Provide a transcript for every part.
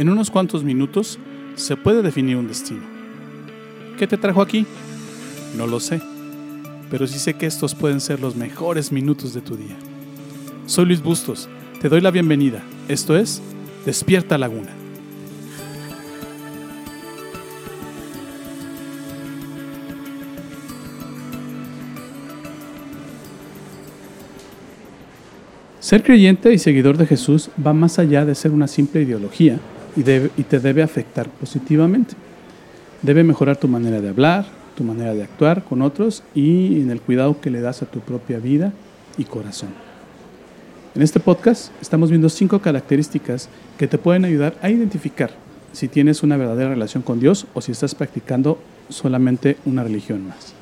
En unos cuantos minutos se puede definir un destino. ¿Qué te trajo aquí? No lo sé, pero sí sé que estos pueden ser los mejores minutos de tu día. Soy Luis Bustos, te doy la bienvenida. Esto es Despierta Laguna. Ser creyente y seguidor de Jesús va más allá de ser una simple ideología y, te debe afectar positivamente. Debe mejorar tu manera de hablar, tu manera de actuar con otros y en el cuidado que le das a tu propia vida y corazón. En este podcast estamos viendo cinco características que te pueden ayudar a identificar si tienes una verdadera relación con Dios o si estás practicando solamente una religión más.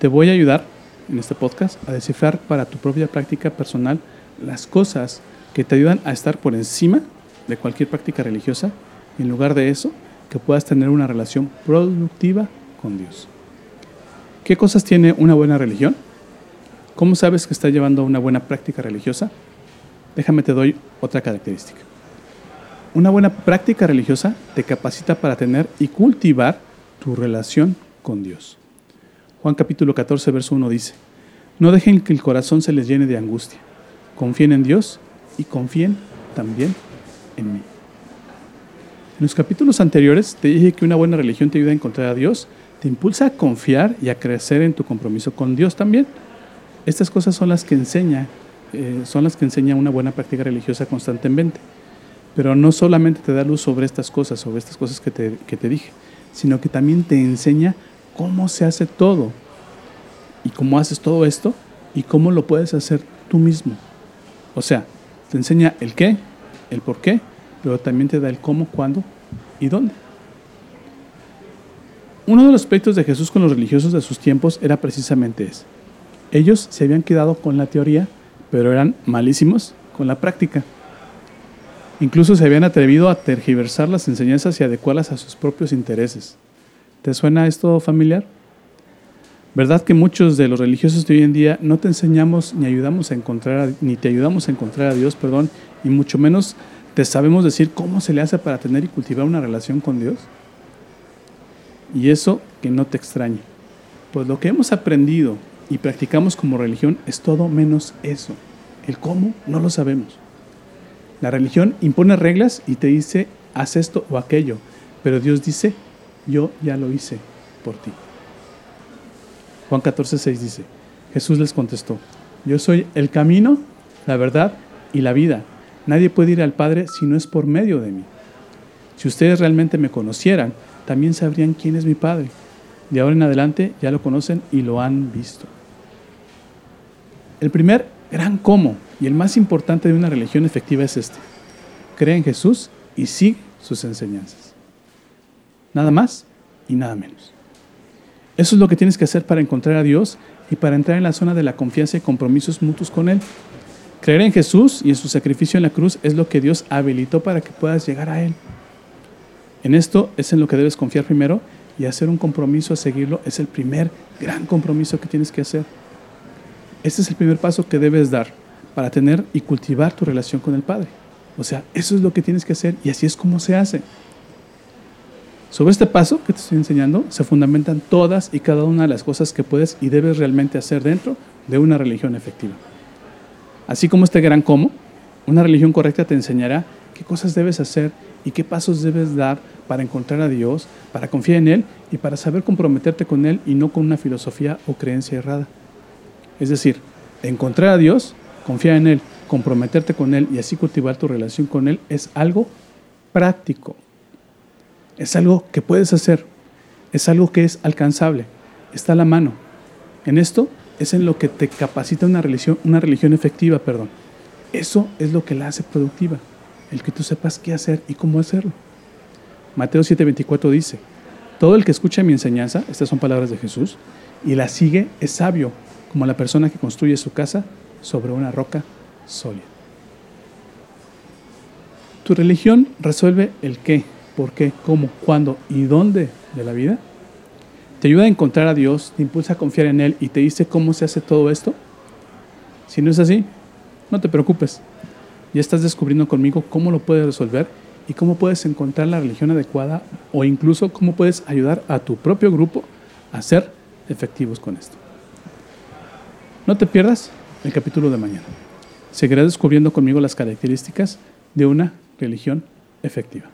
Te voy a ayudar en este podcast a descifrar para tu propia práctica personal las cosas que te ayudan a estar por encima de cualquier práctica religiosa en lugar de eso que puedas tener una relación productiva con Dios. ¿Qué cosas tiene una buena religión? ¿Cómo sabes que está llevando una buena práctica religiosa? Déjame te doy otra característica. Una buena práctica religiosa te capacita para tener y cultivar tu relación con Dios. Juan capítulo 14, verso 1 dice, no dejen que el corazón se les llene de angustia. Confíen en Dios y confíen también en mí. En los capítulos anteriores te dije que una buena religión te ayuda a encontrar a Dios, te impulsa a confiar y a crecer en tu compromiso con Dios también. Estas cosas son las que enseña, eh, son las que enseña una buena práctica religiosa constantemente. Pero no solamente te da luz sobre estas cosas, sobre estas cosas que te, que te dije, sino que también te enseña cómo se hace todo y cómo haces todo esto y cómo lo puedes hacer tú mismo. O sea, te enseña el qué, el por qué, pero también te da el cómo, cuándo y dónde. Uno de los aspectos de Jesús con los religiosos de sus tiempos era precisamente ese. Ellos se habían quedado con la teoría, pero eran malísimos con la práctica. Incluso se habían atrevido a tergiversar las enseñanzas y adecuarlas a sus propios intereses. ¿Te suena esto familiar? ¿Verdad que muchos de los religiosos de hoy en día no te enseñamos ni ayudamos a encontrar ni te ayudamos a encontrar a Dios, perdón, y mucho menos te sabemos decir cómo se le hace para tener y cultivar una relación con Dios? Y eso que no te extrañe. Pues lo que hemos aprendido y practicamos como religión es todo menos eso. El cómo no lo sabemos. La religión impone reglas y te dice, haz esto o aquello, pero Dios dice, yo ya lo hice por ti. Juan 14, 6 dice, Jesús les contestó, yo soy el camino, la verdad y la vida. Nadie puede ir al Padre si no es por medio de mí. Si ustedes realmente me conocieran, también sabrían quién es mi Padre. De ahora en adelante ya lo conocen y lo han visto. El primer gran cómo y el más importante de una religión efectiva es este. Cree en Jesús y sigue sus enseñanzas. Nada más y nada menos. Eso es lo que tienes que hacer para encontrar a Dios y para entrar en la zona de la confianza y compromisos mutuos con Él. Creer en Jesús y en su sacrificio en la cruz es lo que Dios habilitó para que puedas llegar a Él. En esto es en lo que debes confiar primero y hacer un compromiso a seguirlo es el primer gran compromiso que tienes que hacer. Este es el primer paso que debes dar para tener y cultivar tu relación con el Padre. O sea, eso es lo que tienes que hacer y así es como se hace. Sobre este paso que te estoy enseñando se fundamentan todas y cada una de las cosas que puedes y debes realmente hacer dentro de una religión efectiva. Así como este gran cómo, una religión correcta te enseñará qué cosas debes hacer y qué pasos debes dar para encontrar a Dios, para confiar en Él y para saber comprometerte con Él y no con una filosofía o creencia errada. Es decir, encontrar a Dios, confiar en Él, comprometerte con Él y así cultivar tu relación con Él es algo práctico. Es algo que puedes hacer, es algo que es alcanzable, está a la mano. En esto es en lo que te capacita una religión, una religión efectiva, perdón. Eso es lo que la hace productiva, el que tú sepas qué hacer y cómo hacerlo. Mateo 7:24 dice, todo el que escucha mi enseñanza, estas son palabras de Jesús, y la sigue es sabio, como la persona que construye su casa sobre una roca sólida. Tu religión resuelve el qué, por qué, cómo, cuándo y dónde de la vida? ¿Te ayuda a encontrar a Dios, te impulsa a confiar en Él y te dice cómo se hace todo esto? Si no es así, no te preocupes. Ya estás descubriendo conmigo cómo lo puedes resolver y cómo puedes encontrar la religión adecuada o incluso cómo puedes ayudar a tu propio grupo a ser efectivos con esto. No te pierdas el capítulo de mañana. Seguirás descubriendo conmigo las características de una religión efectiva.